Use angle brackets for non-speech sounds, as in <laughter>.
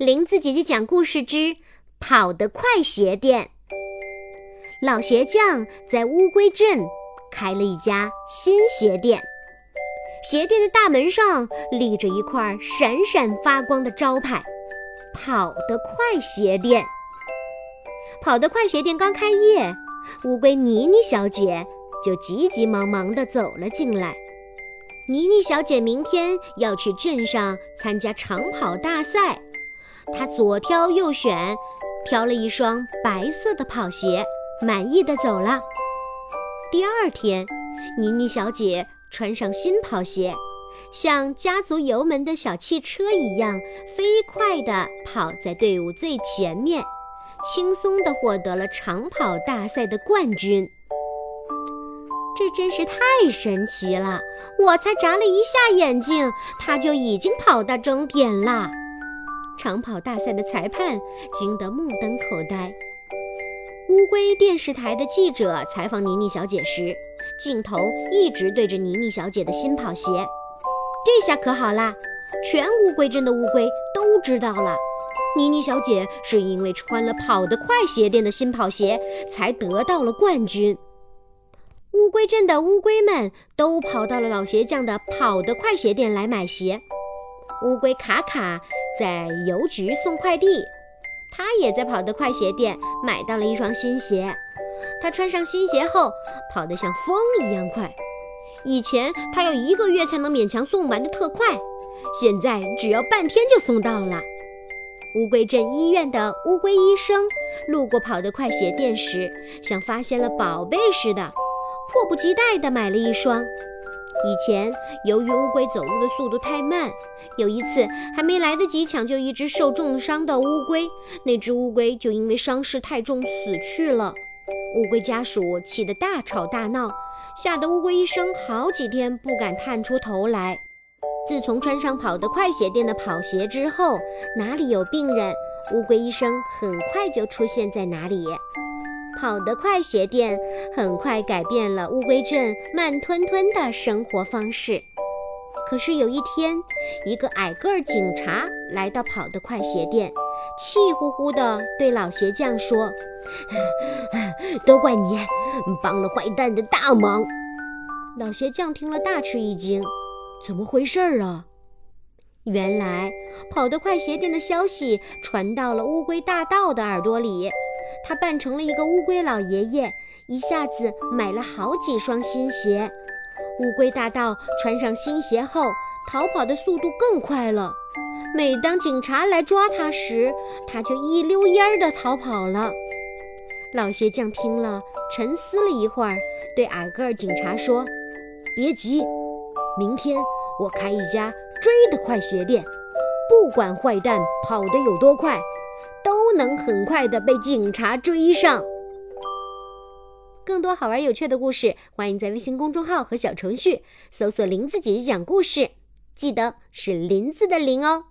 林子姐姐讲故事之跑得快鞋店。老鞋匠在乌龟镇开了一家新鞋店，鞋店的大门上立着一块闪闪发光的招牌：“跑得快鞋店。”跑得快鞋店刚开业，乌龟妮妮小姐就急急忙忙地走了进来。妮妮小姐明天要去镇上参加长跑大赛。他左挑右选，挑了一双白色的跑鞋，满意的走了。第二天，妮妮小姐穿上新跑鞋，像加足油门的小汽车一样，飞快地跑在队伍最前面，轻松地获得了长跑大赛的冠军。这真是太神奇了！我才眨了一下眼睛，她就已经跑到终点了。长跑大赛的裁判惊得目瞪口呆。乌龟电视台的记者采访妮妮小姐时，镜头一直对着妮妮小姐的新跑鞋。这下可好啦，全乌龟镇的乌龟都知道了，妮妮小姐是因为穿了跑得快鞋店的新跑鞋，才得到了冠军。乌龟镇的乌龟们都跑到了老鞋匠的跑得快鞋店来买鞋。乌龟卡卡。在邮局送快递，他也在跑得快鞋店买到了一双新鞋。他穿上新鞋后，跑得像风一样快。以前他要一个月才能勉强送完的特快，现在只要半天就送到了。乌龟镇医院的乌龟医生路过跑得快鞋店时，像发现了宝贝似的，迫不及待地买了一双。以前，由于乌龟走路的速度太慢，有一次还没来得及抢救一只受重伤的乌龟，那只乌龟就因为伤势太重死去了。乌龟家属气得大吵大闹，吓得乌龟医生好几天不敢探出头来。自从穿上跑得快鞋店的跑鞋之后，哪里有病人，乌龟医生很快就出现在哪里。跑得快鞋店很快改变了乌龟镇慢吞吞的生活方式。可是有一天，一个矮个儿警察来到跑得快鞋店，气呼呼地对老鞋匠说：“ <laughs> 都怪你，帮了坏蛋的大忙。”老鞋匠听了大吃一惊：“怎么回事啊？”原来，跑得快鞋店的消息传到了乌龟大盗的耳朵里。他扮成了一个乌龟老爷爷，一下子买了好几双新鞋。乌龟大盗穿上新鞋后，逃跑的速度更快了。每当警察来抓他时，他就一溜烟儿地逃跑了。老鞋匠听了，沉思了一会儿，对矮个儿警察说：“别急，明天我开一家追得快鞋店，不管坏蛋跑得有多快。”都能很快的被警察追上。更多好玩有趣的故事，欢迎在微信公众号和小程序搜索“林子姐姐讲故事”，记得是林子的林哦。